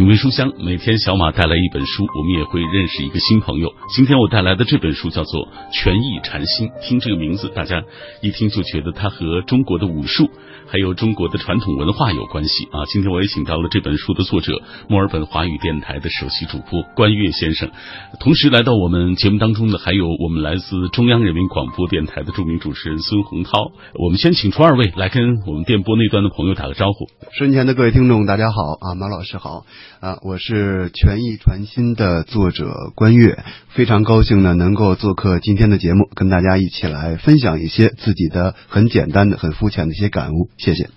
品味书香，每天小马带来一本书，我们也会认识一个新朋友。今天我带来的这本书叫做《权益禅心》，听这个名字，大家一听就觉得它和中国的武术。还有中国的传统文化有关系啊！今天我也请到了这本书的作者，墨尔本华语电台的首席主播关悦先生。同时来到我们节目当中的还有我们来自中央人民广播电台的著名主持人孙洪涛。我们先请出二位来跟我们电波那端的朋友打个招呼。身前的各位听众，大家好啊，马老师好啊，我是权益传心的作者关悦，非常高兴呢能够做客今天的节目，跟大家一起来分享一些自己的很简单的、很肤浅的一些感悟。谢谢，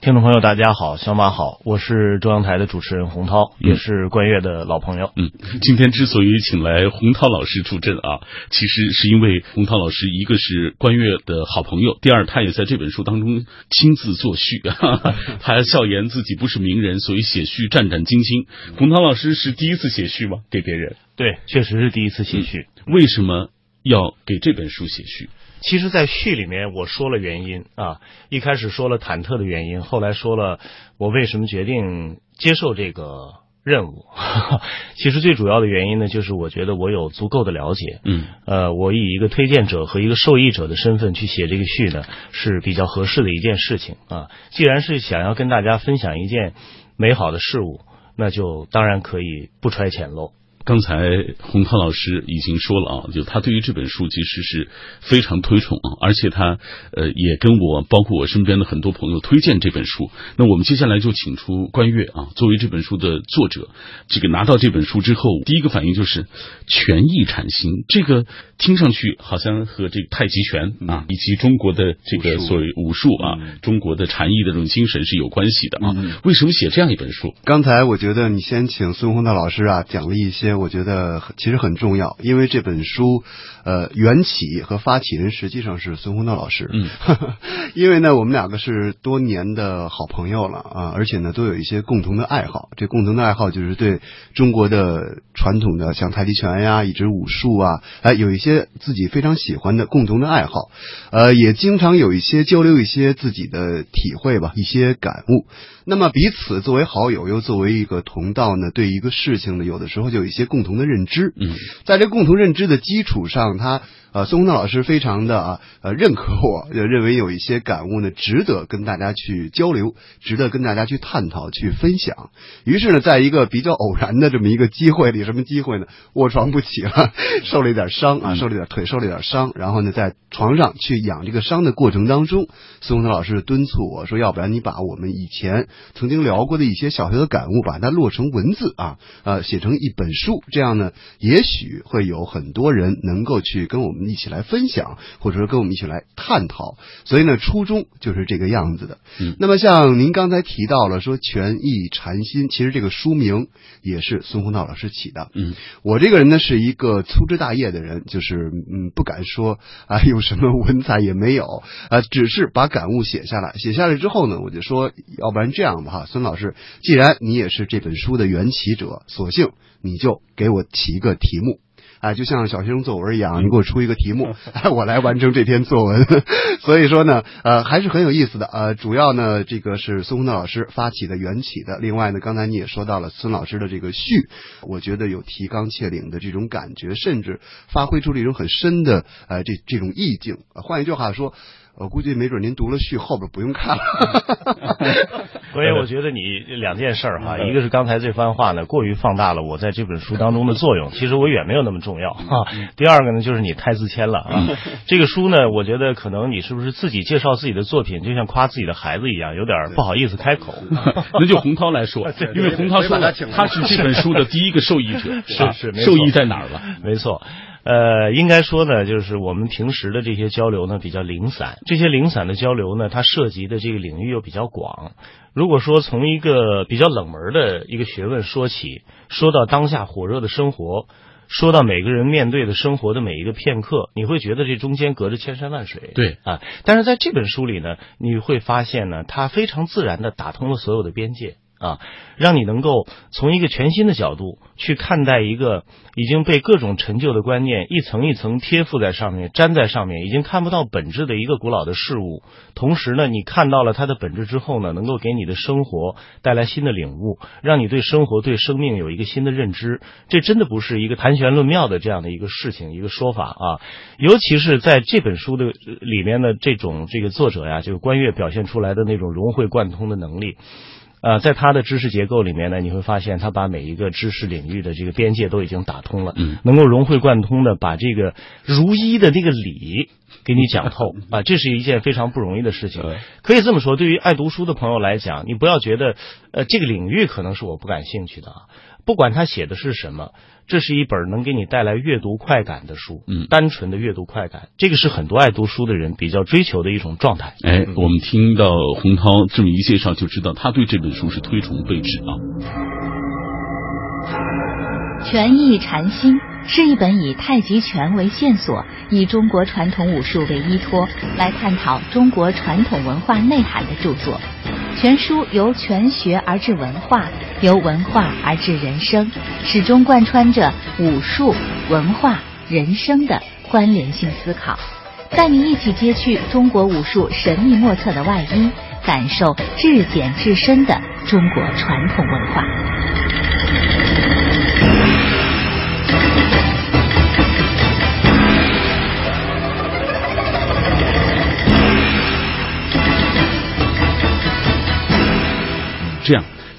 听众朋友，大家好，小马好，我是中央台的主持人洪涛，也是关悦的老朋友。嗯，今天之所以请来洪涛老师助阵啊，其实是因为洪涛老师一个是关悦的好朋友，第二他也在这本书当中亲自作序，他笑言自己不是名人，所以写序战战兢兢。洪涛老师是第一次写序吗？给别人？对，确实是第一次写序。为什么要给这本书写序？其实，在序里面我说了原因啊，一开始说了忐忑的原因，后来说了我为什么决定接受这个任务。其实最主要的原因呢，就是我觉得我有足够的了解，嗯，呃，我以一个推荐者和一个受益者的身份去写这个序呢，是比较合适的一件事情啊。既然是想要跟大家分享一件美好的事物，那就当然可以不揣浅喽。刚才洪涛老师已经说了啊，就他对于这本书其实是非常推崇啊，而且他呃也跟我包括我身边的很多朋友推荐这本书。那我们接下来就请出关悦啊，作为这本书的作者，这个拿到这本书之后，第一个反应就是权益禅心，这个听上去好像和这个太极拳啊，以及中国的这个所谓武术啊，中国的禅意的这种精神是有关系的啊。为什么写这样一本书？刚才我觉得你先请孙洪涛老师啊讲了一些。我觉得其实很重要，因为这本书，呃，缘起和发起人实际上是孙洪道老师。嗯，因为呢，我们两个是多年的好朋友了啊，而且呢，都有一些共同的爱好。这共同的爱好就是对中国的传统的像太极拳呀，以及武术啊，哎，有一些自己非常喜欢的共同的爱好。呃，也经常有一些交流一些自己的体会吧，一些感悟。那么彼此作为好友，又作为一个同道呢，对一个事情呢，有的时候就有一些共同的认知。嗯，在这共同认知的基础上，他。呃，孙洪涛老师非常的啊，呃，认可我，认为有一些感悟呢，值得跟大家去交流，值得跟大家去探讨、去分享。于是呢，在一个比较偶然的这么一个机会里，什么机会呢？卧床不起了，受了一点伤啊，受了点腿，受了点伤。然后呢，在床上去养这个伤的过程当中，孙洪涛老师敦促我说：“要不然你把我们以前曾经聊过的一些小学的感悟，把它落成文字啊，呃，写成一本书，这样呢，也许会有很多人能够去跟我们。”一起来分享，或者说跟我们一起来探讨，所以呢，初衷就是这个样子的。嗯，那么像您刚才提到了说“权益禅心”，其实这个书名也是孙洪道老师起的。嗯，我这个人呢是一个粗枝大叶的人，就是嗯不敢说啊有什么文采也没有啊，只是把感悟写下来。写下来之后呢，我就说，要不然这样吧哈，孙老师，既然你也是这本书的缘起者，索性你就给我起一个题目。啊，就像小学生作文一样，你给我出一个题目，我来完成这篇作文。所以说呢，呃，还是很有意思的。呃，主要呢，这个是孙红道老师发起的、缘起的。另外呢，刚才你也说到了孙老师的这个序，我觉得有提纲挈领的这种感觉，甚至发挥出了一种很深的呃这这种意境。换一句话说。我估计没准您读了序后边不用看了。所以我觉得你两件事儿哈，一个是刚才这番话呢过于放大了我在这本书当中的作用，其实我远没有那么重要哈。第二个呢就是你太自谦了啊。这个书呢，我觉得可能你是不是自己介绍自己的作品，就像夸自己的孩子一样，有点不好意思开口。那就洪涛来说，因为洪涛说他是这本书的第一个受益者，是是，受益在哪儿了？没错。呃，应该说呢，就是我们平时的这些交流呢比较零散，这些零散的交流呢，它涉及的这个领域又比较广。如果说从一个比较冷门的一个学问说起，说到当下火热的生活，说到每个人面对的生活的每一个片刻，你会觉得这中间隔着千山万水。对啊，但是在这本书里呢，你会发现呢，它非常自然的打通了所有的边界。啊，让你能够从一个全新的角度去看待一个已经被各种陈旧的观念一层一层贴附在上面、粘在上面，已经看不到本质的一个古老的事物。同时呢，你看到了它的本质之后呢，能够给你的生活带来新的领悟，让你对生活、对生命有一个新的认知。这真的不是一个谈玄论妙的这样的一个事情、一个说法啊。尤其是在这本书的里面的这种这个作者呀，就是关悦表现出来的那种融会贯通的能力。呃，在他的知识结构里面呢，你会发现他把每一个知识领域的这个边界都已经打通了，嗯，能够融会贯通的把这个如一的那个理给你讲透 啊，这是一件非常不容易的事情。可以这么说，对于爱读书的朋友来讲，你不要觉得呃这个领域可能是我不感兴趣的啊，不管他写的是什么。这是一本能给你带来阅读快感的书，嗯，单纯的阅读快感，这个是很多爱读书的人比较追求的一种状态。哎，我们听到洪涛这么一介绍，就知道他对这本书是推崇备至啊。权益禅心是一本以太极拳为线索，以中国传统武术为依托，来探讨中国传统文化内涵的著作。全书由全学而至文化，由文化而至人生，始终贯穿着武术、文化、人生的关联性思考，带你一起揭去中国武术神秘莫测的外衣，感受至简至深的中国传统文化。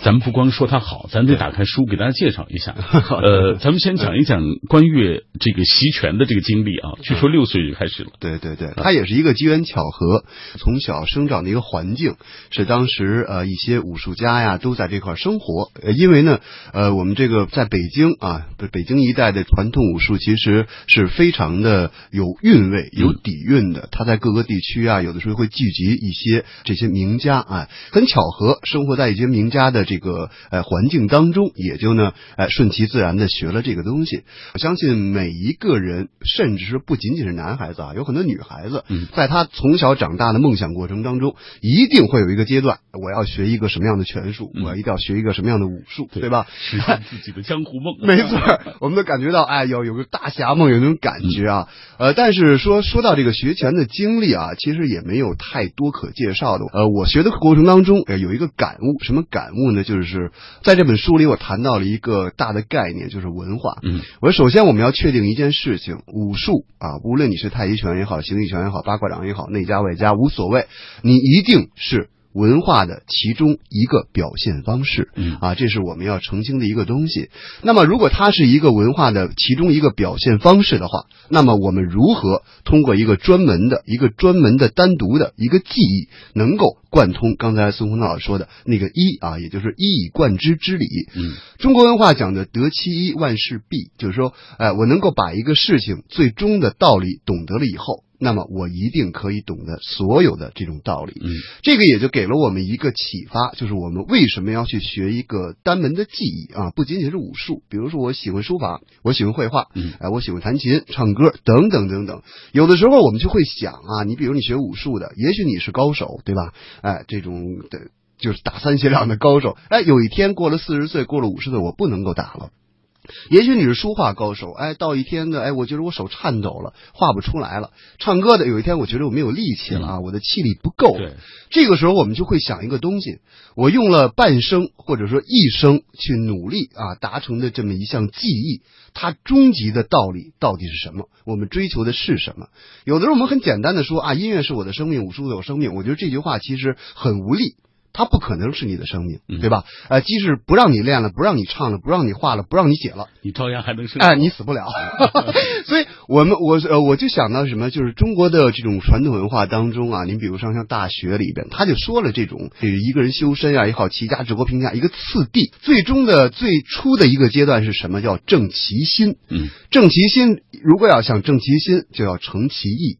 咱们不光说他好，咱得打开书给大家介绍一下。呃，咱们先讲一讲关于这个习拳的这个经历啊。据说六岁就开始了。对对对，他也是一个机缘巧合，从小生长的一个环境是当时呃一些武术家呀都在这块生活。呃，因为呢，呃，我们这个在北京啊，北京一带的传统武术其实是非常的有韵味、有底蕴的。他在各个地区啊，有的时候会聚集一些这些名家啊，很巧合，生活在一些名家的。这个呃环境当中，也就呢，哎顺其自然的学了这个东西。我相信每一个人，甚至是不仅仅是男孩子啊，有很多女孩子，在他从小长大的梦想过程当中，一定会有一个阶段，我要学一个什么样的拳术，我要一定要学一个什么样的武术，对吧？实现自己的江湖梦。没错，我们都感觉到，哎，有有个大侠梦，有那种感觉啊。呃，但是说说到这个学拳的经历啊，其实也没有太多可介绍的。呃，我学的过程当中，呃，有一个感悟，什么感悟呢？就是在这本书里，我谈到了一个大的概念，就是文化。嗯，我说首先我们要确定一件事情：武术啊，无论你是太极拳也好，形意拳也好，八卦掌也好，内家外家无所谓，你一定是。文化的其中一个表现方式，嗯啊，这是我们要澄清的一个东西。那么，如果它是一个文化的其中一个表现方式的话，那么我们如何通过一个专门的、一个专门的、单独的一个记忆，能够贯通刚才孙红老师说的那个一啊，也就是一以贯之之理。嗯，中国文化讲的得其一，万事毕，就是说，哎，我能够把一个事情最终的道理懂得了以后。那么我一定可以懂得所有的这种道理，嗯，这个也就给了我们一个启发，就是我们为什么要去学一个单门的技艺啊？不仅仅是武术，比如说我喜欢书法，我喜欢绘画，嗯，哎，我喜欢弹琴、唱歌等等等等。有的时候我们就会想啊，你比如你学武术的，也许你是高手，对吧？哎，这种的就是打三血两的高手，哎，有一天过了四十岁，过了五十岁，我不能够打了。也许你是书画高手，哎，到一天呢，哎，我觉得我手颤抖了，画不出来了。唱歌的有一天，我觉得我没有力气了啊，我的气力不够。对，这个时候我们就会想一个东西，我用了半生或者说一生去努力啊，达成的这么一项技艺，它终极的道理到底是什么？我们追求的是什么？有的时候我们很简单的说啊，音乐是我的生命，武术是我生命。我觉得这句话其实很无力。它不可能是你的生命，对吧？呃，即使不让你练了，不让你唱了，不让你画了，不让你写了，你照样还能生。哎，你死不了。所以，我们我呃，我就想到什么，就是中国的这种传统文化当中啊，您比如说像大学里边，他就说了这种，一个人修身啊也好，齐家治国平天下一个次第，最终的最初的一个阶段是什么？叫正其心。嗯，正其心，如果要想正其心，就要成其意。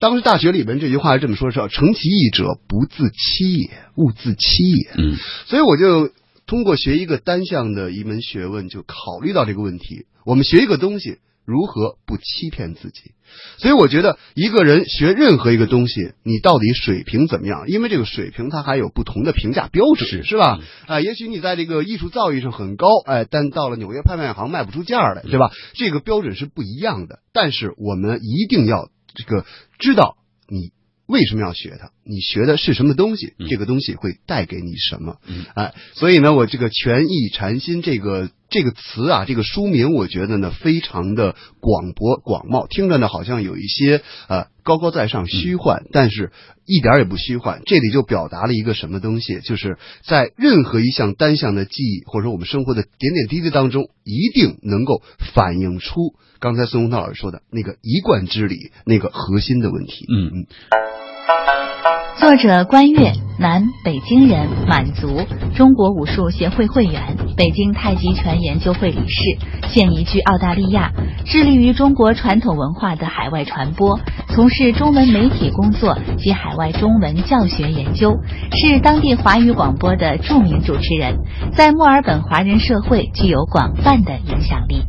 当时大学里边这句话是这么说：“是成其意者，不自欺也，勿自欺也。”嗯，所以我就通过学一个单项的一门学问，就考虑到这个问题。我们学一个东西，如何不欺骗自己。所以我觉得一个人学任何一个东西，你到底水平怎么样？因为这个水平它还有不同的评价标准，是是吧？啊，也许你在这个艺术造诣上很高，哎，但到了纽约拍卖行卖不出价来，对吧？这个标准是不一样的。但是我们一定要这个知道你。为什么要学它？你学的是什么东西？这个东西会带给你什么？嗯哎，所以呢，我这个“权益禅心”这个这个词啊，这个书名，我觉得呢非常的广博广袤，听着呢好像有一些呃高高在上、虚幻，但是一点也不虚幻。这里就表达了一个什么东西？就是在任何一项单项的记忆，或者说我们生活的点点滴滴当中，一定能够反映出刚才孙洪涛老师说的那个一贯之理，那个核心的问题。嗯嗯。作者关悦，男，北京人，满族，中国武术协会会员，北京太极拳研究会理事，现移居澳大利亚，致力于中国传统文化的海外传播，从事中文媒体工作及海外中文教学研究，是当地华语广播的著名主持人，在墨尔本华人社会具有广泛的影响力。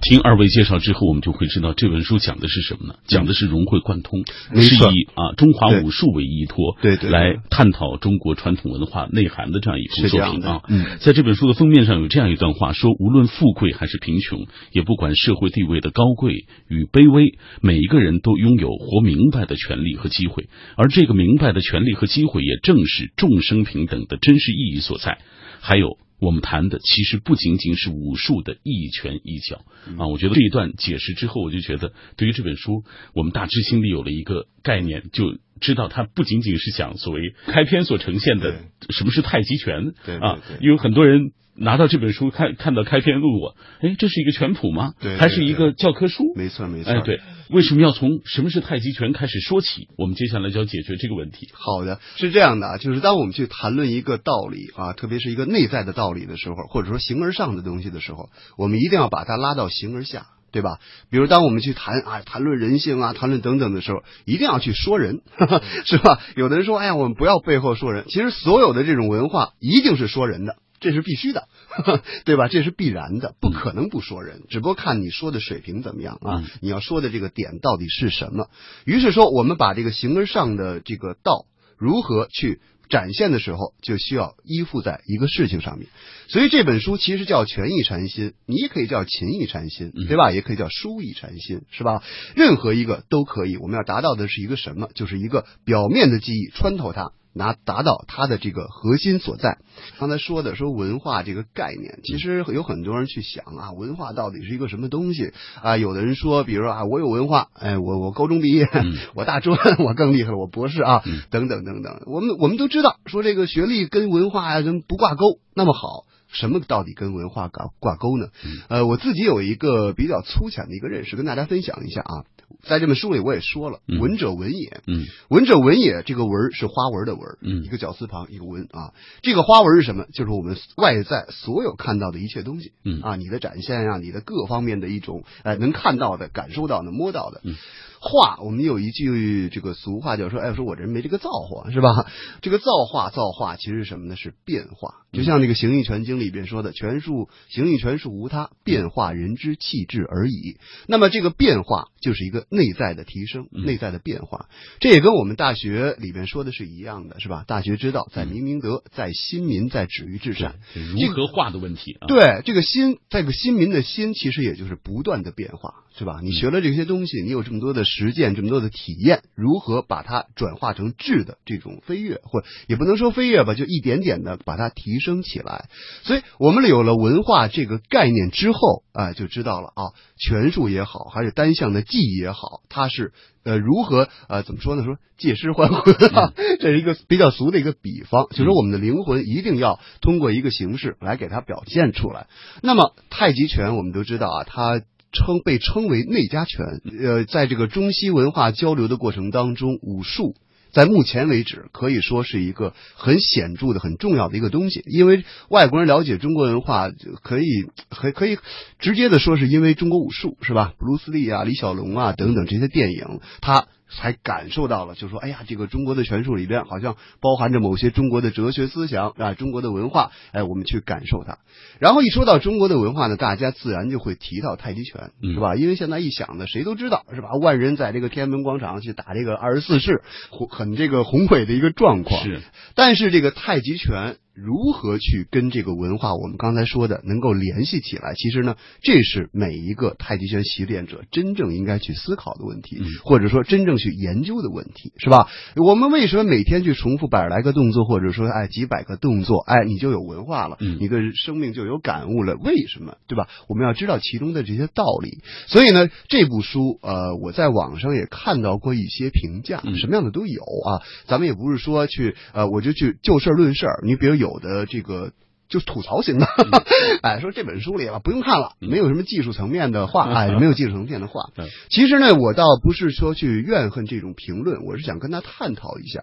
听二位介绍之后，我们就会知道这本书讲的是什么呢？讲的是融会贯通，是以啊中华武术为依托，对对对来探讨中国传统文化内涵的这样一部作品啊。嗯在这本书的封面上有这样一段话，说无论富贵还是贫穷，也不管社会地位的高贵与卑微，每一个人都拥有活明白的权利和机会，而这个明白的权利和机会，也正是众生平等的真实意义所在。还有。我们谈的其实不仅仅是武术的一拳一脚。啊！我觉得这一段解释之后，我就觉得对于这本书，我们大致心里有了一个概念，就知道它不仅仅是讲所谓开篇所呈现的什么是太极拳啊因为很多人拿到这本书看看到开篇录我，哎，这是一个拳谱吗？对对还是一个教科书？没错没错。哎，对，为什么要从什么是太极拳开始说起？我们接下来就要解决这个问题。好的，是这样的啊，就是当我们去谈论一个道理啊，特别是一个内在的道理的时候，或者说形而上的东西的时候，我们一定要把它拉到形而下。对吧？比如当我们去谈啊，谈论人性啊，谈论等等的时候，一定要去说人，呵 呵是吧？有的人说，哎呀，我们不要背后说人。其实所有的这种文化一定是说人的，这是必须的，对吧？这是必然的，不可能不说人，只不过看你说的水平怎么样啊，嗯你要说的这个点到底是什么。于是说，我们把这个形而上的这个道如何去展现的时候，就需要依附在一个事情上面。所以这本书其实叫权益禅心，你也可以叫勤益禅心，对吧？也可以叫书意禅心，是吧？任何一个都可以。我们要达到的是一个什么？就是一个表面的记忆穿透它。拿达到它的这个核心所在。刚才说的说文化这个概念，其实有很多人去想啊，文化到底是一个什么东西啊？有的人说，比如说啊，我有文化，哎，我我高中毕业，我大专，我更厉害了，我博士啊，等等等等。我们我们都知道，说这个学历跟文化呀、跟不挂钩。那么好。什么到底跟文化挂挂钩呢？呃，我自己有一个比较粗浅的一个认识，跟大家分享一下啊。在这本书里我也说了，文者文也，嗯，文者文也，这个文是花纹的文，嗯，一个绞丝旁一个文啊。这个花纹是什么？就是我们外在所有看到的一切东西，嗯啊，你的展现啊、你的各方面的一种哎能看到的、感受到的、摸到的。嗯画，我们有一句这个俗话叫说，哎，说我这人没这个造化，是吧？这个造化，造化其实是什么呢？是变化。就像那个《形意拳经》里边说的，拳术形意拳术无他，变化人之气质而已。那么这个变化就是一个内在的提升，内在的变化。这也跟我们大学里边说的是一样的，是吧？大学之道，在明明德，在亲民，在止于至善。如何化的问题啊？对，这个心，这个新民的心，其实也就是不断的变化，是吧？你学了这些东西，你有这么多的实践，这么多的体验，如何把它转化成质的这种飞跃，或也不能说飞跃吧，就一点点的把它提升起来。所以，我们有了文化这个概念之后，啊、就知道了啊，拳术也好，还是单向的技艺也好，它是呃如何呃怎么说呢？说借尸还魂啊，这是一个比较俗的一个比方，就是说我们的灵魂一定要通过一个形式来给它表现出来。那么太极拳我们都知道啊，它。称被称为内家拳，呃，在这个中西文化交流的过程当中，武术在目前为止可以说是一个很显著的、很重要的一个东西。因为外国人了解中国文化，可以可可以直接的说，是因为中国武术是吧？布鲁斯利啊、李小龙啊等等这些电影，它才感受到了，就说，哎呀，这个中国的拳术里边好像包含着某些中国的哲学思想啊，中国的文化，哎，我们去感受它。然后一说到中国的文化呢，大家自然就会提到太极拳，是吧？因为现在一想呢，谁都知道，是吧？万人在这个天安门广场去打这个二十四式，很这个宏伟的一个状况。是，但是这个太极拳。如何去跟这个文化，我们刚才说的能够联系起来？其实呢，这是每一个太极拳习练者真正应该去思考的问题，或者说真正去研究的问题，是吧？我们为什么每天去重复百来个动作，或者说哎几百个动作，哎你就有文化了，你的生命就有感悟了？为什么？对吧？我们要知道其中的这些道理。所以呢，这部书呃，我在网上也看到过一些评价，什么样的都有啊。咱们也不是说去呃，我就去就事论事儿。你比如有。有的这个就吐槽型的，哎，说这本书里了不用看了，没有什么技术层面的话，哎，没有技术层面的话。其实呢，我倒不是说去怨恨这种评论，我是想跟他探讨一下。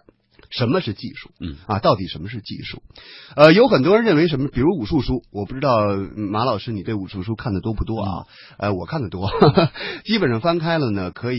什么是技术？嗯啊，到底什么是技术？呃，有很多人认为什么，比如武术书，我不知道马老师你对武术书看的多不多啊？呃，我看的多，基本上翻开了呢，可以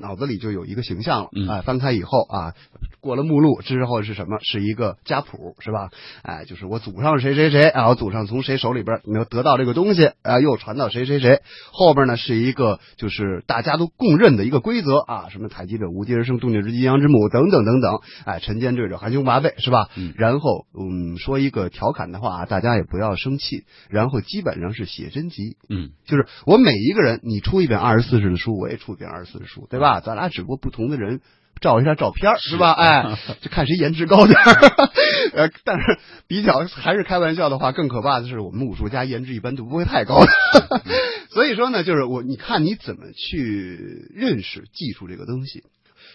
脑子里就有一个形象了。啊，翻开以后啊，过了目录之后是什么？是一个家谱是吧？哎，就是我祖上谁谁谁啊，我祖上从谁手里边没有得到这个东西啊，又传到谁谁谁。后边呢是一个就是大家都公认的一个规则啊，什么太极者无极而生，动静之阴阳之母等等等等。哎，晨间坠者，含胸拔背，是吧？嗯，然后嗯，说一个调侃的话，大家也不要生气。然后基本上是写真集，嗯，就是我每一个人，你出一本二十四式的书，我也出一本二十四式书，对吧？咱俩只不过不同的人照一下照片，是吧？哎，就看谁颜值高点 呃，但是比较还是开玩笑的话，更可怕的是我们武术家颜值一般都不会太高。所以说呢，就是我，你看你怎么去认识技术这个东西。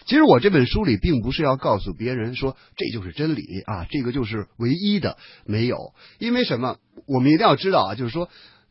其实我这本书里并不是要告诉别人说这就是真理啊，这个就是唯一的，没有。因为什么？我们一定要知道啊，就是说，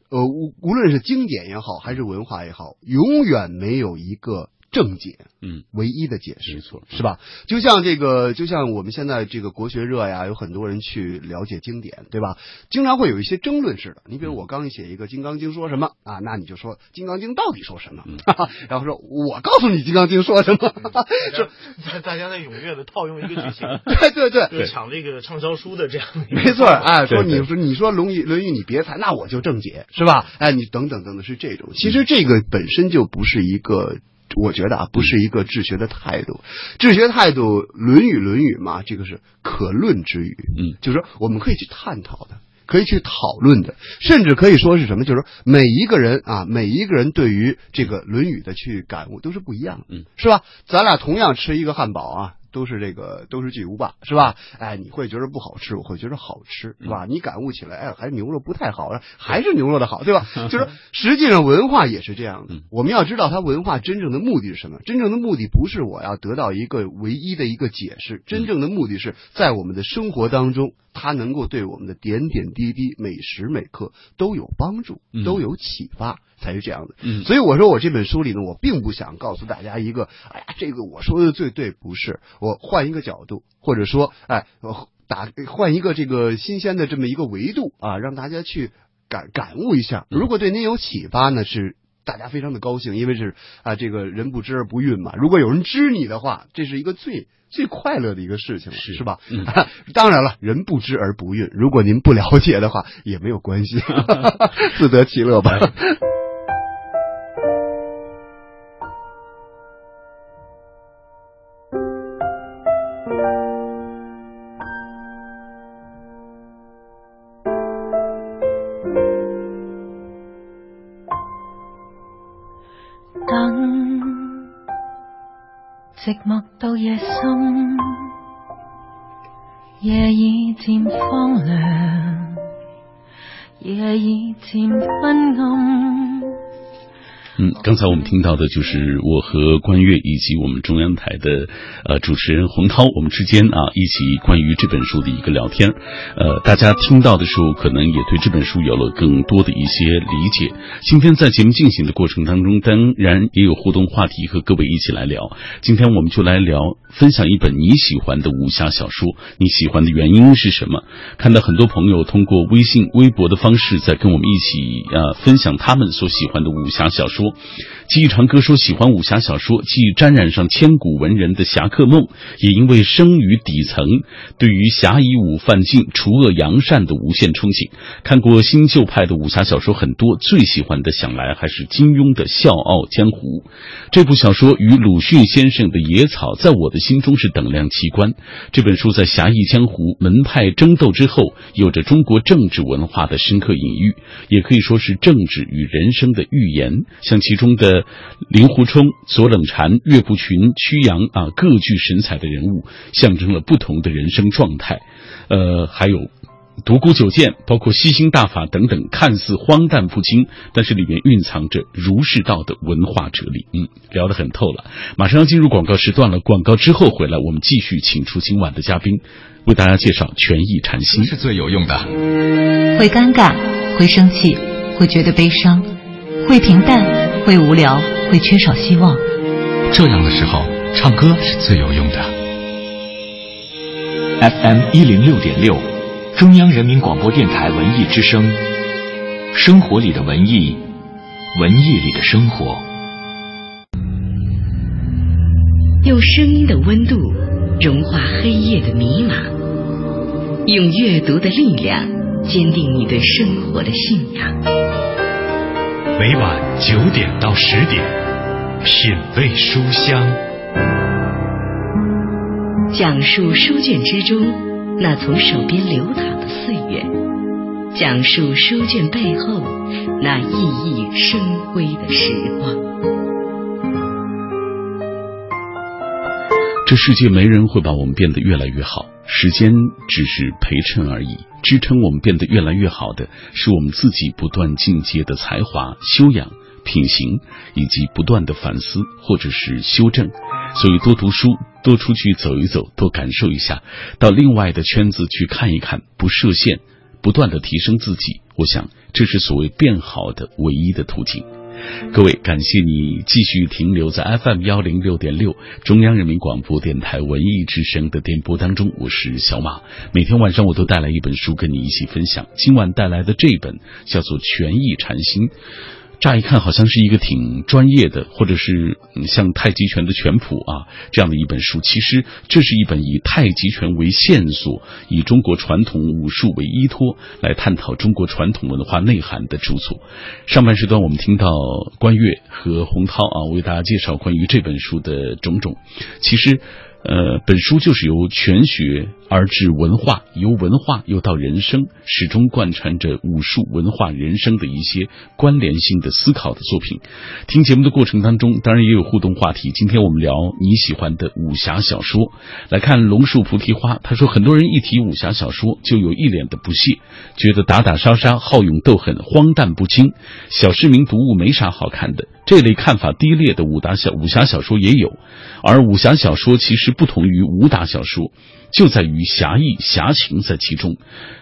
呃，无无论是经典也好，还是文化也好，永远没有一个正解，嗯，唯一的解释，没错，是吧？就像这个，就像我们现在这个国学热呀，有很多人去了解经典，对吧？经常会有一些争论似的。你比如我刚写一个《金刚经》说什么啊，那你就说《金刚经》到底说什么？然后说我告诉你《金刚经》说什么，是大家在踊跃的套用一个剧情，对 对对，就抢这个畅销书的这样的，没错，哎，说你说你说《论语》《论语》你别猜，那我就正解，是吧？哎，你等等等等是这种，其实这个本身就不是一个。我觉得啊，不是一个治学的态度。治学态度，《论语》《论语》嘛，这个是可论之语。嗯，就是说我们可以去探讨的，可以去讨论的，甚至可以说是什么？就是说每一个人啊，每一个人对于这个《论语》的去感悟都是不一样的。嗯，是吧？咱俩同样吃一个汉堡啊。都是这个，都是巨无霸，是吧？哎，你会觉得不好吃，我会觉得好吃，是吧？你感悟起来，哎，还是牛肉不太好，还是牛肉的好，对吧？就是实际上文化也是这样的。我们要知道，它文化真正的目的是什么？真正的目的不是我要得到一个唯一的一个解释，真正的目的是在我们的生活当中，它能够对我们的点点滴滴、每时每刻都有帮助，都有启发。才是这样的，嗯，所以我说我这本书里呢，我并不想告诉大家一个，哎呀，这个我说的最对，不是，我换一个角度，或者说，哎，我打换一个这个新鲜的这么一个维度啊，让大家去感感悟一下。如果对您有启发呢，是大家非常的高兴，因为是啊，这个人不知而不愠嘛。如果有人知你的话，这是一个最最快乐的一个事情了，是是吧？嗯，当然了，人不知而不愠，如果您不了解的话，也没有关系，自得其乐吧。前分。嗯，刚才我们听到的就是我和关悦以及我们中央台的呃主持人洪涛，我们之间啊一起关于这本书的一个聊天。呃，大家听到的时候，可能也对这本书有了更多的一些理解。今天在节目进行的过程当中，当然也有互动话题和各位一起来聊。今天我们就来聊，分享一本你喜欢的武侠小说，你喜欢的原因是什么？看到很多朋友通过微信、微博的方式在跟我们一起呃分享他们所喜欢的武侠小说。说。记忆长歌说喜欢武侠小说，既沾染上千古文人的侠客梦，也因为生于底层，对于侠义武犯禁、除恶扬善的无限憧憬。看过新旧派的武侠小说很多，最喜欢的想来还是金庸的《笑傲江湖》。这部小说与鲁迅先生的《野草》在我的心中是等量齐观。这本书在侠义江湖、门派争斗之后，有着中国政治文化的深刻隐喻，也可以说是政治与人生的预言。像其中的令狐冲、左冷禅、岳不群、曲阳啊，各具神采的人物，象征了不同的人生状态。呃，还有。独孤九剑，包括吸星大法等等，看似荒诞不经，但是里面蕴藏着儒释道的文化哲理。嗯，聊得很透了。马上要进入广告时段了，广告之后回来，我们继续请出今晚的嘉宾，为大家介绍权益禅心是最有用的。会尴尬，会生气，会觉得悲伤，会平淡，会无聊，会缺少希望。这样的时候，唱歌是最有用的。FM 一零六点六。中央人民广播电台文艺之声，生活里的文艺，文艺里的生活。用声音的温度融化黑夜的迷茫，用阅读的力量坚定你对生活的信仰。每晚九点到十点，品味书香，讲述书卷之中。那从手边流淌的岁月，讲述书卷背后那熠熠生辉的时光。这世界没人会把我们变得越来越好，时间只是陪衬而已。支撑我们变得越来越好的，是我们自己不断进阶的才华、修养、品行，以及不断的反思或者是修正。所以，多读书，多出去走一走，多感受一下，到另外的圈子去看一看，不设限，不断的提升自己。我想，这是所谓变好的唯一的途径。各位，感谢你继续停留在 FM 幺零六点六中央人民广播电台文艺之声的电波当中。我是小马，每天晚上我都带来一本书跟你一起分享。今晚带来的这本叫做《权益禅心》。乍一看好像是一个挺专业的，或者是像太极拳的拳谱啊这样的一本书，其实这是一本以太极拳为线索，以中国传统武术为依托来探讨中国传统文化内涵的著作。上半时段我们听到关悦和洪涛啊为大家介绍关于这本书的种种，其实。呃，本书就是由拳学而至文化，由文化又到人生，始终贯穿着武术文化人生的一些关联性的思考的作品。听节目的过程当中，当然也有互动话题。今天我们聊你喜欢的武侠小说。来看龙树菩提花，他说很多人一提武侠小说就有一脸的不屑，觉得打打杀杀、好勇斗狠、荒诞不经，小市民读物没啥好看的。这类看法低劣的武打小武侠小说也有，而武侠小说其实不同于武打小说，就在于侠义侠情在其中。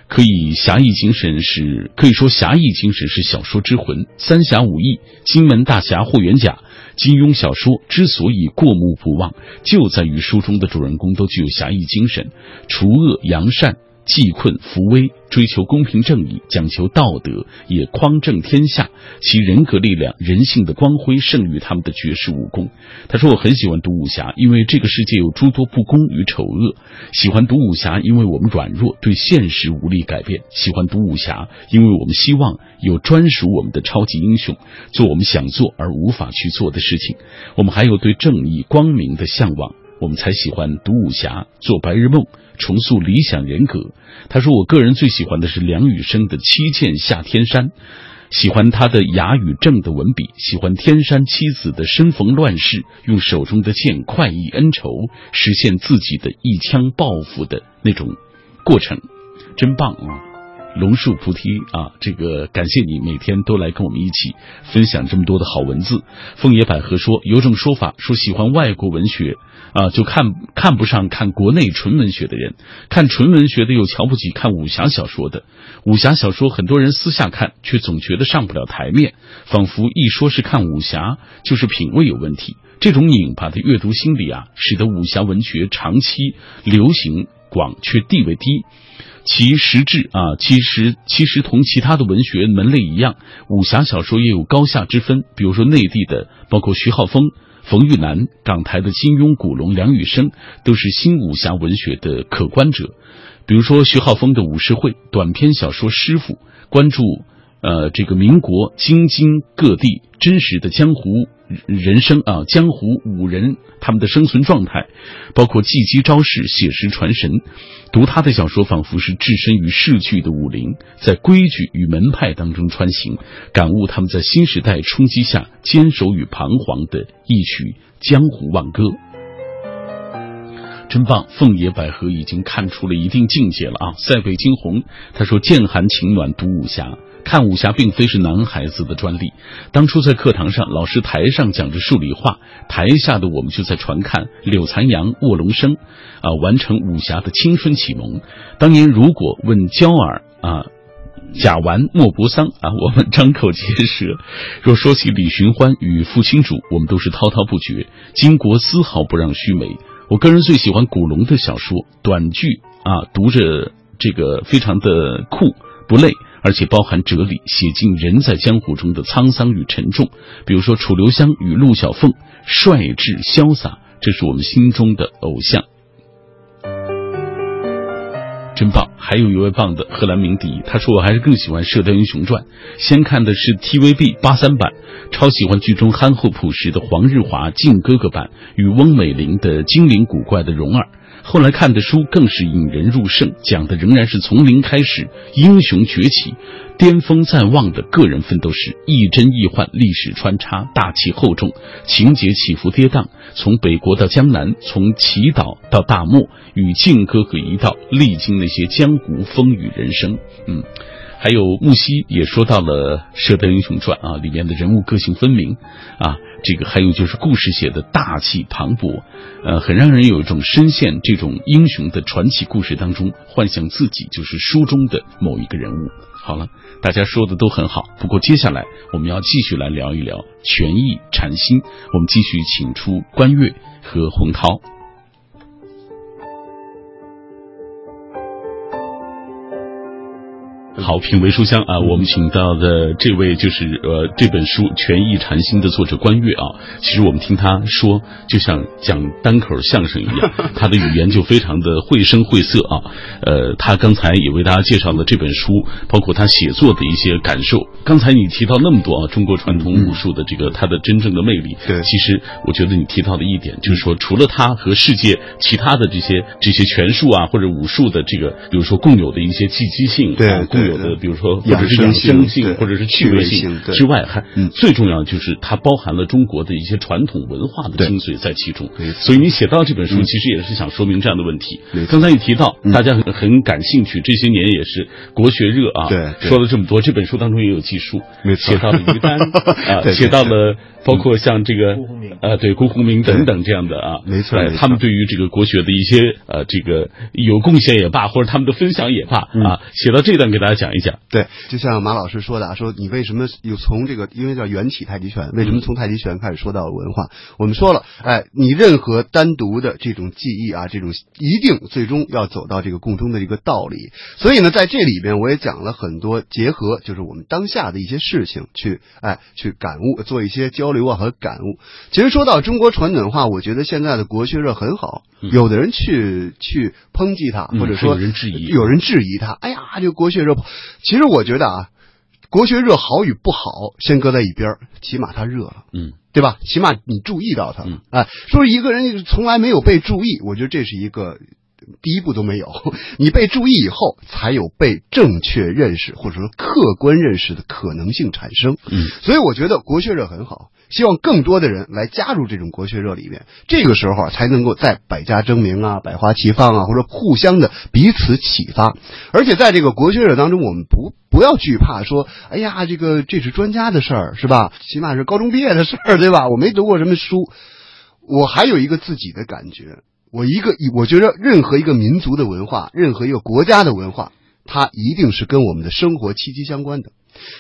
可以侠义精神是可以说侠义精神是小说之魂。三侠五义、金门大侠霍元甲、金庸小说之所以过目不忘，就在于书中的主人公都具有侠义精神，除恶扬善。济困扶危，追求公平正义，讲求道德，也匡正天下。其人格力量、人性的光辉胜于他们的绝世武功。他说：“我很喜欢读武侠，因为这个世界有诸多不公与丑恶。喜欢读武侠，因为我们软弱，对现实无力改变。喜欢读武侠，因为我们希望有专属我们的超级英雄，做我们想做而无法去做的事情。我们还有对正义、光明的向往。”我们才喜欢读武侠，做白日梦，重塑理想人格。他说：“我个人最喜欢的是梁羽生的《七剑下天山》，喜欢他的雅与正的文笔，喜欢天山七子的身逢乱世，用手中的剑快意恩仇，实现自己的一腔抱负的那种过程，真棒啊！”龙树菩提啊，这个感谢你每天都来跟我们一起分享这么多的好文字。凤野百合说，有种说法说喜欢外国文学啊，就看看不上看国内纯文学的人，看纯文学的又瞧不起看武侠小说的。武侠小说很多人私下看，却总觉得上不了台面，仿佛一说是看武侠，就是品味有问题。这种拧巴的阅读心理啊，使得武侠文学长期流行。广却地位低。其实质啊，其实其实同其他的文学门类一样，武侠小说也有高下之分。比如说内地的，包括徐浩峰、冯玉楠；港台的金庸、古龙、梁羽生，都是新武侠文学的可观者。比如说徐浩峰的《武士会》短篇小说《师傅》，关注呃这个民国京津各地真实的江湖人生啊，江湖武人他们的生存状态，包括技击招式、写实传神。读他的小说，仿佛是置身于逝去的武林，在规矩与门派当中穿行，感悟他们在新时代冲击下坚守与彷徨的一曲江湖挽歌。真棒！凤野百合已经看出了一定境界了啊！塞北惊鸿，他说剑寒情暖读武侠，看武侠并非是男孩子的专利。当初在课堂上，老师台上讲着数理化，台下的我们就在传看柳残阳、卧龙生，啊，完成武侠的青春启蒙。当年如果问焦耳啊。贾完、莫泊桑啊，我们张口结舌。若说起李寻欢与傅青主，我们都是滔滔不绝。巾帼丝毫不让须眉。我个人最喜欢古龙的小说，短句啊，读着这个非常的酷，不累，而且包含哲理，写尽人在江湖中的沧桑与沉重。比如说楚留香与陆小凤，率智潇洒，这是我们心中的偶像。真棒！还有一位棒的荷兰鸣笛，他说我还是更喜欢《射雕英雄传》，先看的是 TVB 八三版，超喜欢剧中憨厚朴实的黄日华靖哥哥版与翁美玲的精灵古怪的蓉儿。后来看的书更是引人入胜，讲的仍然是从零开始，英雄崛起，巅峰在望的个人奋斗史，亦真亦幻，历史穿插，大气厚重，情节起伏跌宕，从北国到江南，从祈祷到大漠，与靖哥哥一道历经那些江湖风雨人生。嗯。还有木西也说到了《射雕英雄传》啊，里面的人物个性分明啊，这个还有就是故事写的大气磅礴，呃，很让人有一种深陷这种英雄的传奇故事当中，幻想自己就是书中的某一个人物。好了，大家说的都很好，不过接下来我们要继续来聊一聊权益禅心，我们继续请出关悦和洪涛。好，品为书香啊，我们请到的这位就是呃这本书《权益禅心》的作者关悦啊。其实我们听他说，就像讲单口相声一样，他的语言就非常的绘声绘色啊。呃，他刚才也为大家介绍了这本书，包括他写作的一些感受。刚才你提到那么多啊，中国传统武术的这个它的真正的魅力。对，其实我觉得你提到的一点就是说，除了他和世界其他的这些这些拳术啊或者武术的这个，比如说共有的一些积极性，对，共有的比如说或者是养生性或者是趣味性之外，还最重要就是它包含了中国的一些传统文化的精髓在其中。所以你写到这本书，其实也是想说明这样的问题。刚才你提到大家很很感兴趣，这些年也是国学热啊。对，说了这么多，这本书当中也有记述，写到了于丹 啊，写到了。包括像这个，呃，对，辜鸿铭等等这样的啊，没错，他们对于这个国学的一些呃，这个有贡献也罢，或者他们的分享也罢啊，写到这段给大家讲一讲。对，就像马老师说的啊，说你为什么有从这个，因为叫缘起太极拳，为什么从太极拳开始说到文化？我们说了，哎，你任何单独的这种记忆啊，这种一定最终要走到这个共通的一个道理。所以呢，在这里边我也讲了很多结合，就是我们当下的一些事情去，哎，去感悟，做一些交。流啊和感悟，其实说到中国传统文化，我觉得现在的国学热很好。有的人去去抨击他，或者说有人质疑，有人质疑他。哎呀，这个国学热，其实我觉得啊，国学热好与不好，先搁在一边起码它热了，嗯，对吧？起码你注意到它了。哎，说一个人从来没有被注意，我觉得这是一个。第一步都没有，你被注意以后，才有被正确认识或者说客观认识的可能性产生。嗯，所以我觉得国学热很好，希望更多的人来加入这种国学热里面，这个时候啊，才能够在百家争鸣啊、百花齐放啊，或者互相的彼此启发。而且在这个国学热当中，我们不不要惧怕说，哎呀，这个这是专家的事儿，是吧？起码是高中毕业的事儿，对吧？我没读过什么书，我还有一个自己的感觉。我一个，我觉得任何一个民族的文化，任何一个国家的文化，它一定是跟我们的生活息息相关的。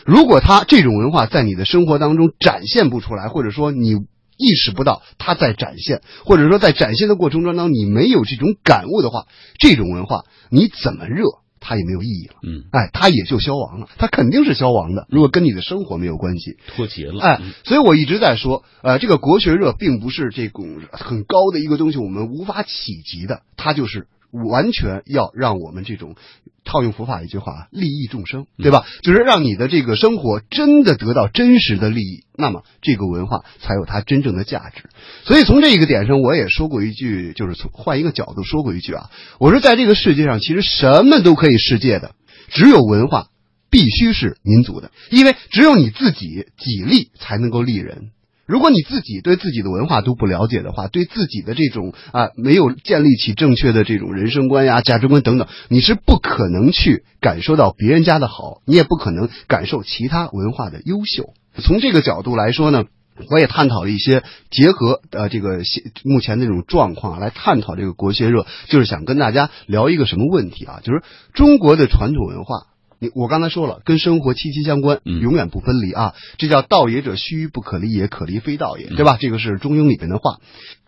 如果他这种文化在你的生活当中展现不出来，或者说你意识不到它在展现，或者说在展现的过程中当中你没有这种感悟的话，这种文化你怎么热？它也没有意义了，嗯，哎，它也就消亡了，它肯定是消亡的。如果跟你的生活没有关系，脱节了，哎嗯，所以我一直在说，呃，这个国学热并不是这种很高的一个东西，我们无法企及的，它就是完全要让我们这种套用佛法一句话，利益众生，对吧？就是让你的这个生活真的得到真实的利益，那么这个文化才有它真正的价值。所以从这个点上，我也说过一句，就是从换一个角度说过一句啊，我说在这个世界上，其实什么都可以世界的，只有文化必须是民族的，因为只有你自己己利才能够利人。如果你自己对自己的文化都不了解的话，对自己的这种啊没有建立起正确的这种人生观呀、价值观等等，你是不可能去感受到别人家的好，你也不可能感受其他文化的优秀。从这个角度来说呢。我也探讨了一些结合呃这个现目前这种状况来探讨这个国学热，就是想跟大家聊一个什么问题啊？就是中国的传统文化，你我刚才说了，跟生活息息相关，嗯永远不分离啊。这叫道也者虚，不可离也，可离非道也，对吧？这个是《中庸》里边的话。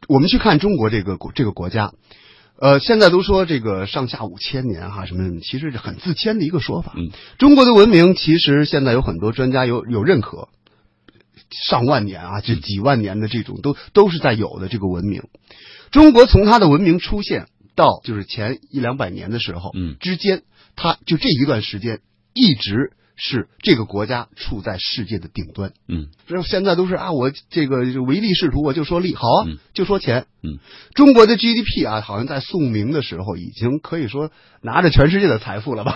我们去看中国这个国这个国家。呃，现在都说这个上下五千年哈、什么什么，其实是很自谦的一个说法。嗯，中国的文明其实现在有很多专家有有认可，上万年啊，这几万年的这种都都是在有的这个文明。中国从它的文明出现到就是前一两百年的时候，嗯之间，他就这一段时间一直是这个国家处在世界的顶端。嗯这现在都是啊，我这个唯利是图，我就说利，好啊，嗯就说钱。嗯，中国的 GDP 啊，好像在宋明的时候已经可以说拿着全世界的财富了吧？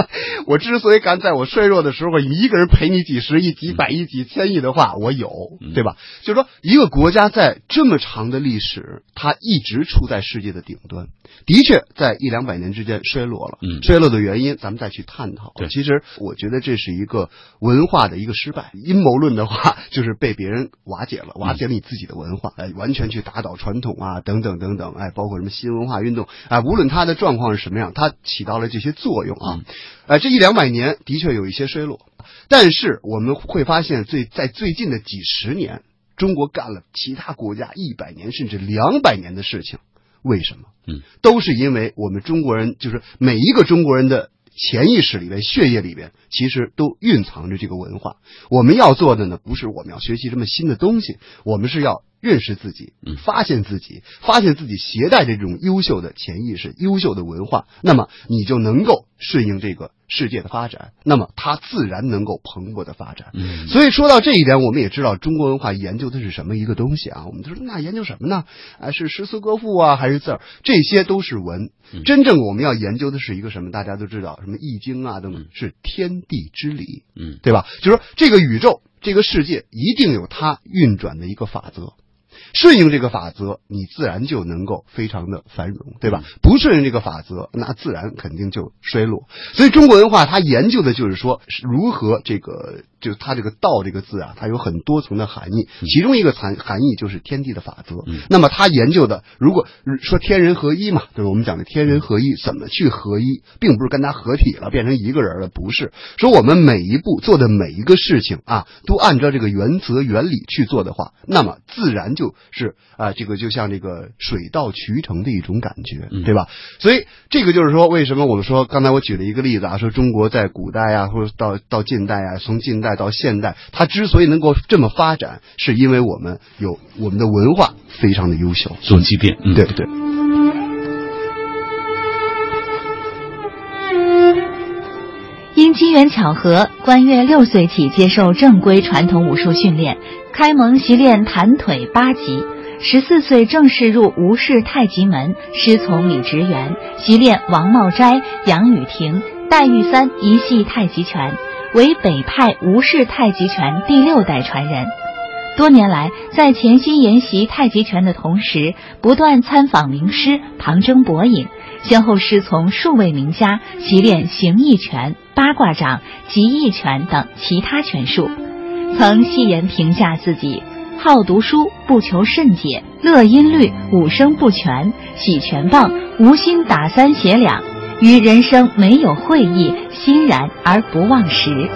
我之所以敢在我衰弱的时候，一个人赔你几十亿、几百亿、几千亿的话，我有，嗯对吧？就是说，一个国家在这么长的历史，它一直处在世界的顶端，的确在一两百年之间衰落了。嗯衰落的原因，咱们再去探讨。对其实我觉得这是一个文化的一个失败。阴谋论的话，就是被别人瓦解了，瓦解了你自己的文化，哎，完全去打倒传统啊，等等等等，哎，包括什么新文化运动，哎，无论它的状况是什么样，它起到了这些作用啊。呃，这一两百年的确有一些衰落，但是我们会发现最在最近的几十年，中国干了其他国家一百年甚至两百年的事情，为什么？嗯，都是因为我们中国人，就是每一个中国人的潜意识里边、血液里边，其实都蕴藏着这个文化。我们要做的呢，不是我们要学习什么新的东西，我们是要认识自己嗯，发现自己，发现自己携带着这种优秀的潜意识、优秀的文化，那么你就能够顺应这个世界的发展，那么它自然能够蓬勃的发展。嗯所以说到这一点，我们也知道中国文化研究的是什么一个东西啊？我们就说那研究什么呢？啊，是诗词歌赋啊，还是字儿？这些都是文。嗯真正我们要研究的是一个什么？大家都知道，什么《易经》啊等等，是天地之理，嗯对吧？就是说这个宇宙、这个世界一定有它运转的一个法则。顺应这个法则，你自然就能够非常的繁荣，对吧？不顺应这个法则，那自然肯定就衰落。所以中国文化它研究的就是说如何这个，就它这个“道”这个字啊，它有很多层的含义，其中一个含含义就是天地的法则。嗯那么它研究的，如果说天人合一嘛，就是我们讲的天人合一，怎么去合一，并不是跟它合体了，变成一个人了，不是。说我们每一步做的每一个事情啊，都按照这个原则原理去做的话，那么自然就是啊，这个就像这个水到渠成的一种感觉，嗯对吧？所以这个就是说，为什么我们说刚才我举了一个例子啊，说中国在古代啊，或者到到近代啊，从近代到现代，它之所以能够这么发展，是因为我们有我们的文化非常的优秀，做积淀，嗯对不对？因机缘巧合，关悦六岁起接受正规传统武术训练，开蒙习练弹腿八级。十四岁正式入吴氏太极门，师从李直元，习练王茂斋、杨雨婷、戴玉三一系太极拳，为北派吴氏太极拳第六代传人。多年来，在潜心研习太极拳的同时，不断参访名师，旁征博引，先后师从数位名家，习练形意拳、八卦掌、极意拳等其他拳术。曾戏言评价自己：好读书，不求甚解，乐音律，五声不全，喜全棒，无心打三写两，于人生没有会意，欣然而不忘时。。”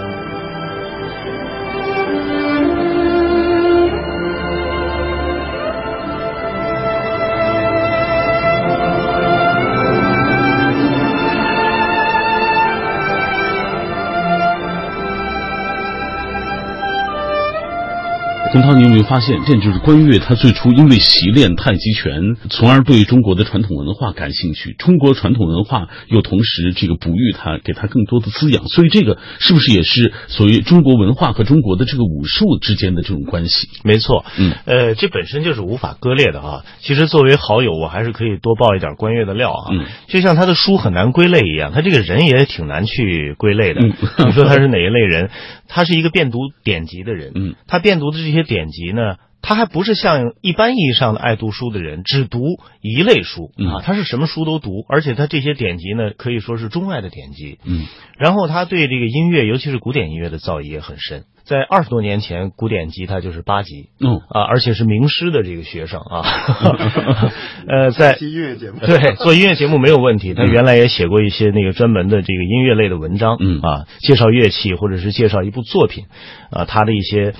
洪涛，你有没有发现，这就是关悦他最初因为习练太极拳，从而对中国的传统文化感兴趣。中国传统文化又同时这个哺育他，给他更多的滋养。所以这个是不是也是所谓中国文化和中国的这个武术之间的这种关系？没错，嗯，呃，这本身就是无法割裂的啊。其实作为好友，我还是可以多爆一点关悦的料啊。嗯，就像他的书很难归类一样，他这个人也挺难去归类的。嗯你说他是哪一类人？他是一个遍读典籍的人。嗯，他遍读的这些典籍呢，他还不是像一般意义上的爱读书的人，只读一类书嗯啊，他是什么书都读，而且他这些典籍呢，可以说是中外的典籍。嗯，然后他对这个音乐，尤其是古典音乐的造诣也很深。在二十多年前，古典吉他就是八级嗯，啊，而且是名师的这个学生啊。呃，在音乐节目对做音乐节目没有问题。他原来也写过一些那个专门的这个音乐类的文章，嗯啊，介绍乐器或者是介绍一部作品，啊，他的一些。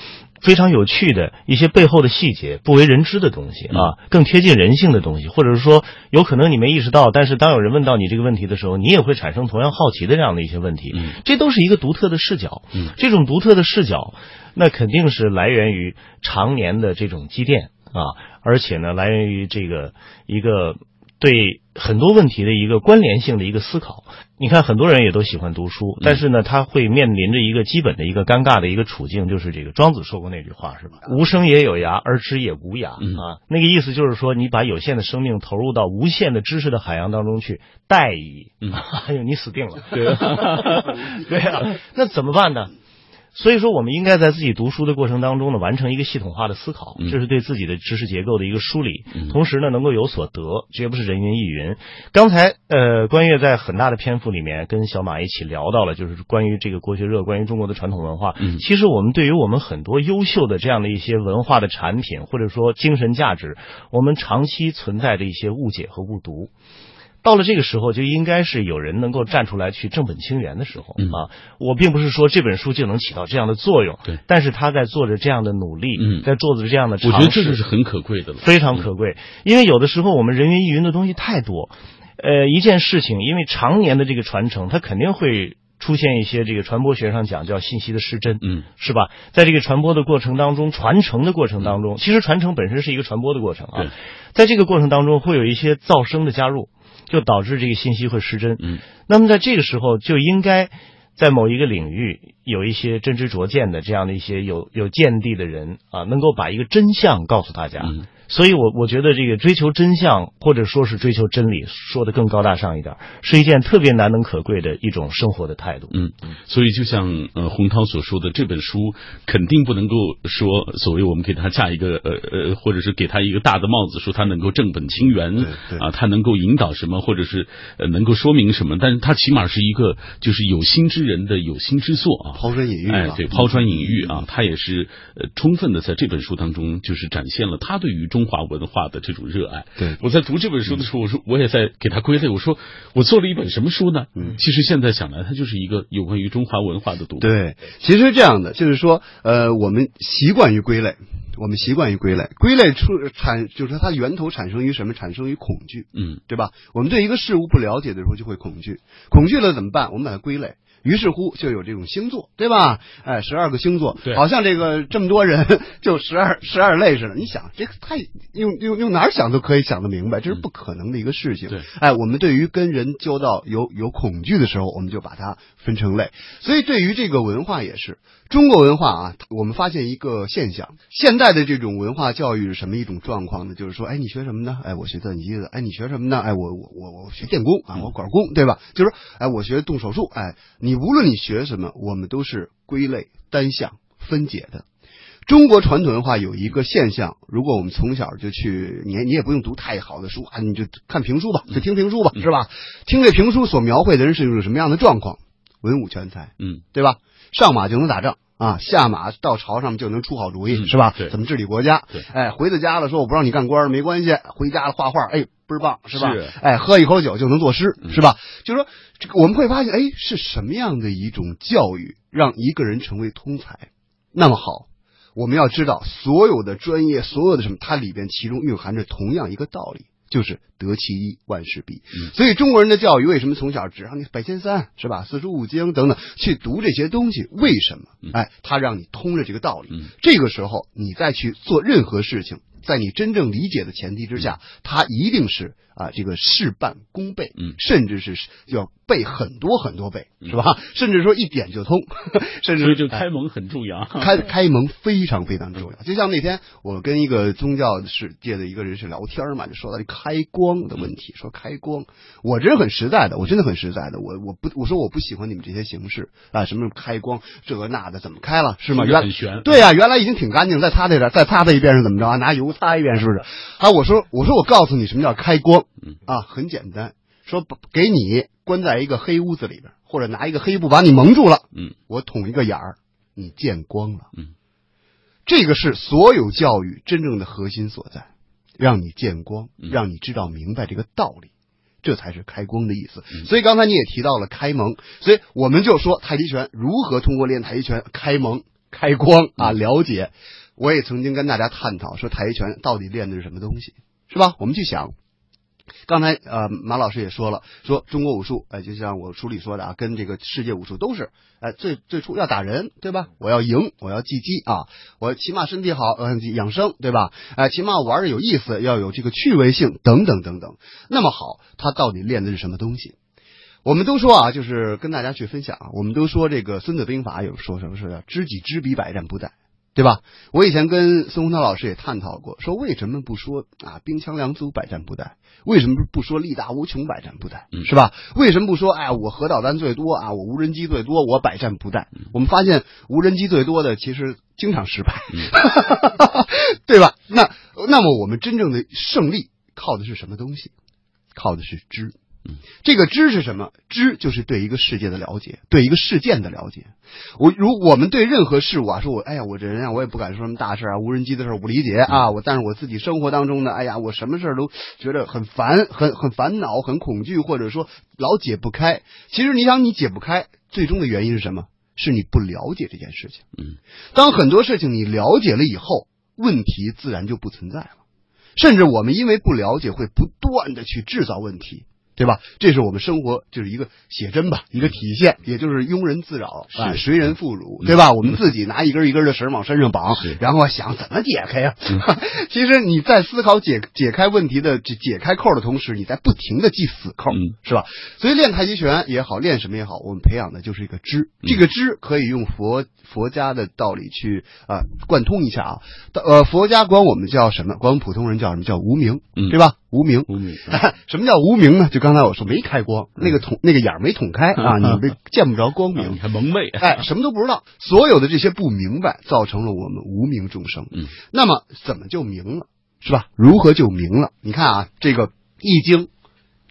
非常有趣的一些背后的细节，不为人知的东西啊，更贴近人性的东西，或者是说，有可能你没意识到，但是当有人问到你这个问题的时候，你也会产生同样好奇的这样的一些问题。嗯这都是一个独特的视角。嗯这种独特的视角，那肯定是来源于常年的这种积淀啊，而且呢，来源于这个一个对很多问题的一个关联性的一个思考。你看，很多人也都喜欢读书，但是呢，他会面临着一个基本的一个尴尬的一个处境，就是这个庄子说过那句话是吧？无声也有涯，而知也无涯嗯啊。那个意思就是说，你把有限的生命投入到无限的知识的海洋当中去，殆矣。嗯 哎呦，你死定了。对 对啊，那怎么办呢？所以说，我们应该在自己读书的过程当中呢，完成一个系统化的思考，嗯这是对自己的知识结构的一个梳理，嗯同时呢，能够有所得，绝不是人云亦云。刚才呃，关悦在很大的篇幅里面跟小马一起聊到了，就是关于这个国学热，关于中国的传统文化。嗯其实我们对于我们很多优秀的这样的一些文化的产品，或者说精神价值，我们长期存在着一些误解和误读。到了这个时候，就应该是有人能够站出来去正本清源的时候、嗯啊！我并不是说这本书就能起到这样的作用，对但是他在做着这样的努力，嗯在做着这样的尝我，觉得这就是很可贵的了。非常可贵，因为有的时候我们人云亦云的东西太多，呃，一件事情因为常年的这个传承，它肯定会出现一些这个传播学上讲叫信息的失真，嗯是吧？在这个传播的过程当中，传承的过程当中，其实传承本身是一个传播的过程啊，在这个过程当中会有一些噪声的加入，就导致这个信息会失真。嗯那么在这个时候就应该在某一个领域有一些真知灼见的这样的一些有有见地的人啊，能够把一个真相告诉大家。嗯所以我，我觉得这个追求真相，或者说是追求真理，说的更高大上一点，是一件特别难能可贵的一种生活的态度。嗯，所以就像呃洪涛所说的，这本书肯定不能够说所谓我们给他架一个呃呃，或者是给他一个大的帽子，说他能够正本清源啊，他能够引导什么，或者是呃能够说明什么，但是他起码是一个就是有心之人的有心之作啊。抛砖引玉哎，对，抛砖引玉啊，他也是呃充分的在这本书当中，就是展现了他对于中华文化的这种热爱。对我在读这本书的时候，我说我也在给他归类，我说我做了一本什么书呢？嗯其实现在想来，它就是一个有关于中华文化的读物。对，其实这样的就是说，呃，我们习惯于归类，我们习惯于归类，归类出产就是说它源头产生于什么？产生于恐惧，嗯对吧？我们对一个事物不了解的时候就会恐惧，恐惧了怎么办？我们把它归类。于是乎，就有这种星座，对吧？哎，十二个星座，对好像这个这么多人 就十二十二类似的。你想，这个太用用用哪儿想都可以想得明白，这是不可能的一个事情。对，哎，我们对于跟人交道有有恐惧的时候，我们就把它分成类。所以对于这个文化也是，中国文化啊，我们发现一个现象，现代的这种文化教育是什么一种状况呢？就是说，哎，你学什么呢？哎，我学计算机的。哎，你学什么呢？哎，我我我我学电工啊，我管工，对吧？就是说，哎，我学动手术。哎，你无论你学什么，我们都是归类、单项、分解的。中国传统文化有一个现象，如果我们从小就去，你你也不用读太好的书啊，你就看评书吧，就听评书吧，是吧？听这评书所描绘的人是一种什么样的状况？文武全才，嗯对吧？上马就能打仗啊，下马到朝上就能出好主意，嗯是吧？对怎么治理国家？对哎，回到家了说我不让你干官没关系，回家了画画，哎，倍儿棒，是吧？是哎，喝一口酒就能作诗，嗯是吧？就是说，这个我们会发现，哎，是什么样的一种教育让一个人成为通才？那么好，我们要知道，所有的专业，所有的什么，它里边其中蕴含着同样一个道理，就是得其一，万事毕。所以中国人的教育为什么从小只让你百千三是吧，四书五经等等去读这些东西？为什么？哎，他让你通了这个道理。这个时候你再去做任何事情，在你真正理解的前提之下，他一定是啊这个事半功倍，嗯，甚至是要背很多很多倍，是吧？甚至说一点就通，甚至所以就开蒙很重要。开开蒙非常非常重要。就像那天我跟一个宗教世界的一个人士聊天嘛，就说到这开光的问题，说开光，我这人很实在的，我真的很实在的，我我不我说我不喜欢你们这些形式啊，什么开光这个那的，怎么开了是吗？原很悬。对呀、原来已经挺干净，再擦这点，再擦它一遍是怎么着啊？拿油擦一遍是不是？啊，我说我说我告诉你什么叫开光嗯啊，很简单，说给你关在一个黑屋子里边，或者拿一个黑布把你蒙住了，嗯，我捅一个眼儿，你见光了，嗯，这个是所有教育真正的核心所在，让你见光，嗯让你知道明白这个道理。这才是开光的意思。嗯所以刚才你也提到了开蒙，所以我们就说太极拳如何通过练太极拳开蒙、开光啊，嗯了解。我也曾经跟大家探讨说太极拳到底练的是什么东西，是吧？我们去想，刚才呃马老师也说了，说中国武术，哎、就像我书里说的啊，跟这个世界武术都是，哎、最最初要打人，对吧？我要赢，我要技击啊，我起码身体好，呃，养生，对吧？哎、起码玩的有意思，要有这个趣味性，等等等等。那么好，他到底练的是什么东西？我们都说啊，就是跟大家去分享啊，我们都说这个《孙子兵法》有说什么是叫知己知彼，百战不殆。对吧？我以前跟孙洪涛老师也探讨过，说为什么不说啊兵强粮足百战不殆？为什么不说力大无穷百战不殆？嗯是吧？为什么不说哎我核导弹最多啊，我无人机最多，我百战不殆？我们发现无人机最多的其实经常失败，对吧？那那么我们真正的胜利靠的是什么东西？靠的是知。这个知是什么？知就是对一个世界的了解，对一个事件的了解。我如我们对任何事物啊，说我哎呀，我这人啊，我也不敢说什么大事啊，无人机的事儿我不理解啊，我但是我自己生活当中呢，哎呀，我什么事儿都觉得很烦，很很烦恼，很恐惧，或者说老解不开。其实你想，你解不开，最终的原因是什么？是你不了解这件事情。嗯，当很多事情你了解了以后，问题自然就不存在了。甚至我们因为不了解，会不断的去制造问题。对吧？这是我们生活就是一个写真吧，一个体现，也就是庸人自扰啊，是谁人妇孺，对吧？我们自己拿一根一根的绳往身上绑，然后想怎么解开呀、其实你在思考解解开问题的解解开扣的同时，你在不停的系死扣，嗯是吧？所以练太极拳也好，练什么也好，我们培养的就是一个知。这个知可以用佛佛家的道理去啊、贯通一下啊。呃，佛家管我们叫什么？管我们普通人叫什么？叫无名，嗯对吧？无名。无名 什么叫无名呢？就刚才我说没开光，那个捅那个眼儿没捅开 啊，你们 见不着光明你明。还蒙昧，哎，什么都不知道，所有的这些不明白，造成了我们无名众生。嗯，那么怎么就明了，是吧？如何就明了？你看啊，这个《易经》，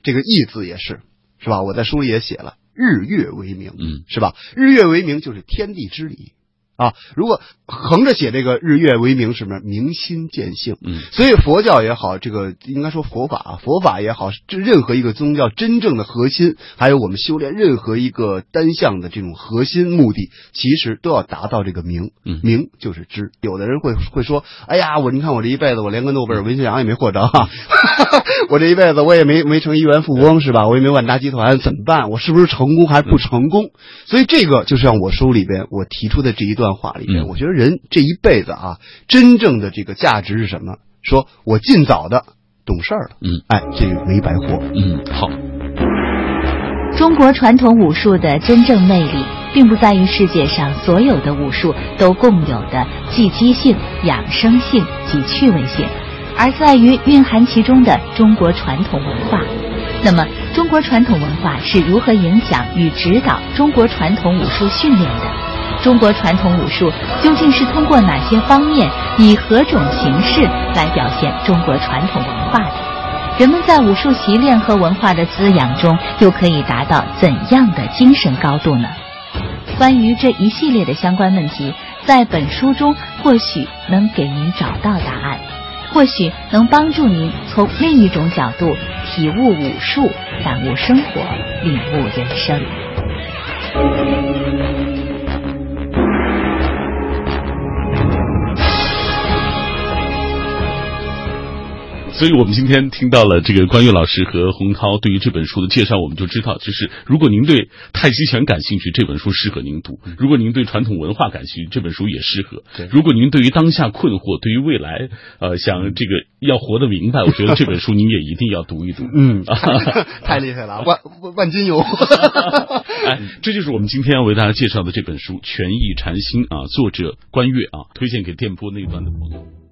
这个“易”字也是，是吧？我在书里也写了，日月为明，嗯，是吧？日月为明就是天地之理啊。如果横着写这个日月为明，什么明心见性？嗯所以佛教也好，这个应该说佛法啊，佛法也好，这任何一个宗教真正的核心，还有我们修炼任何一个单项的这种核心目的，其实都要达到这个明。嗯明就是知。有的人会会说，哎呀，我你看我这一辈子，我连个诺贝尔文学奖也没获着哈，我这一辈子我也没没成亿元富翁是吧？我也没万达集团，怎么办？我是不是成功还是不成功？所以这个就像我书里边我提出的这一段话里面，嗯我觉得人这一辈子啊，真正的这个价值是什么？说我尽早的懂事儿了，嗯，哎，这个没白活。嗯，好，中国传统武术的真正魅力，并不在于世界上所有的武术都共有的技击性、养生性及趣味性，而在于蕴含其中的中国传统文化。那么，中国传统文化是如何影响与指导中国传统武术训练的？中国传统武术究竟是通过哪些方面，以何种形式来表现中国传统文化的？人们在武术习练和文化的滋养中，又可以达到怎样的精神高度呢？关于这一系列的相关问题，在本书中或许能给您找到答案，或许能帮助您从另一种角度体悟武术、感悟生活、领悟人生。所以我们今天听到了这个关悦老师和洪涛对于这本书的介绍，我们就知道，就是如果您对太极拳感兴趣，这本书适合您读；如果您对传统文化感兴趣，这本书也适合。如果您对于当下困惑，对于未来，呃，想这个要活得明白，我觉得这本书您也一定要读一读。嗯，太厉害了，万万金油。哎，这就是我们今天要为大家介绍的这本书《权益禅心》啊，作者关悦啊，推荐给电波那端的朋友。